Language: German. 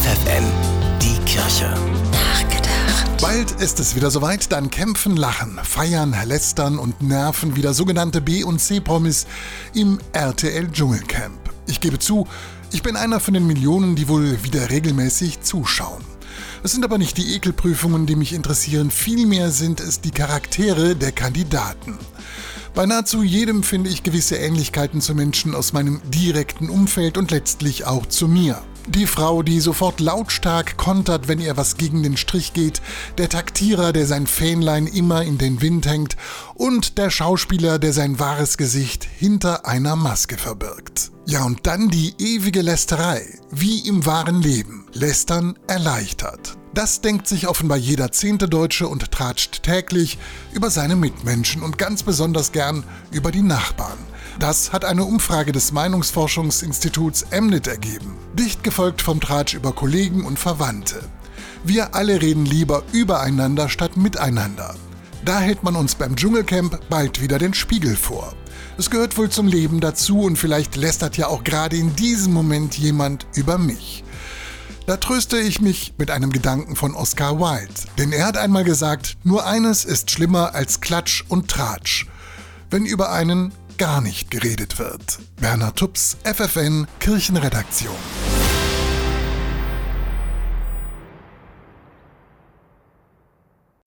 FFN, die Kirche. Nachgedacht. Bald ist es wieder soweit, dann kämpfen, lachen, feiern, lästern und nerven wieder sogenannte B- und C-Promis im RTL Dschungelcamp. Ich gebe zu, ich bin einer von den Millionen, die wohl wieder regelmäßig zuschauen. Es sind aber nicht die Ekelprüfungen, die mich interessieren, vielmehr sind es die Charaktere der Kandidaten. Bei nahezu jedem finde ich gewisse Ähnlichkeiten zu Menschen aus meinem direkten Umfeld und letztlich auch zu mir. Die Frau, die sofort lautstark kontert, wenn ihr was gegen den Strich geht, der Taktierer, der sein Fähnlein immer in den Wind hängt und der Schauspieler, der sein wahres Gesicht hinter einer Maske verbirgt. Ja, und dann die ewige Lästerei, wie im wahren Leben. Lästern erleichtert. Das denkt sich offenbar jeder zehnte Deutsche und tratscht täglich über seine Mitmenschen und ganz besonders gern über die Nachbarn. Das hat eine Umfrage des Meinungsforschungsinstituts Emnet ergeben. Dicht gefolgt vom Tratsch über Kollegen und Verwandte. Wir alle reden lieber übereinander statt miteinander. Da hält man uns beim Dschungelcamp bald wieder den Spiegel vor. Es gehört wohl zum Leben dazu und vielleicht lästert ja auch gerade in diesem Moment jemand über mich. Da tröste ich mich mit einem Gedanken von Oscar Wilde, denn er hat einmal gesagt, nur eines ist schlimmer als Klatsch und Tratsch, wenn über einen gar nicht geredet wird. Bernhard Tups, FFN, Kirchenredaktion.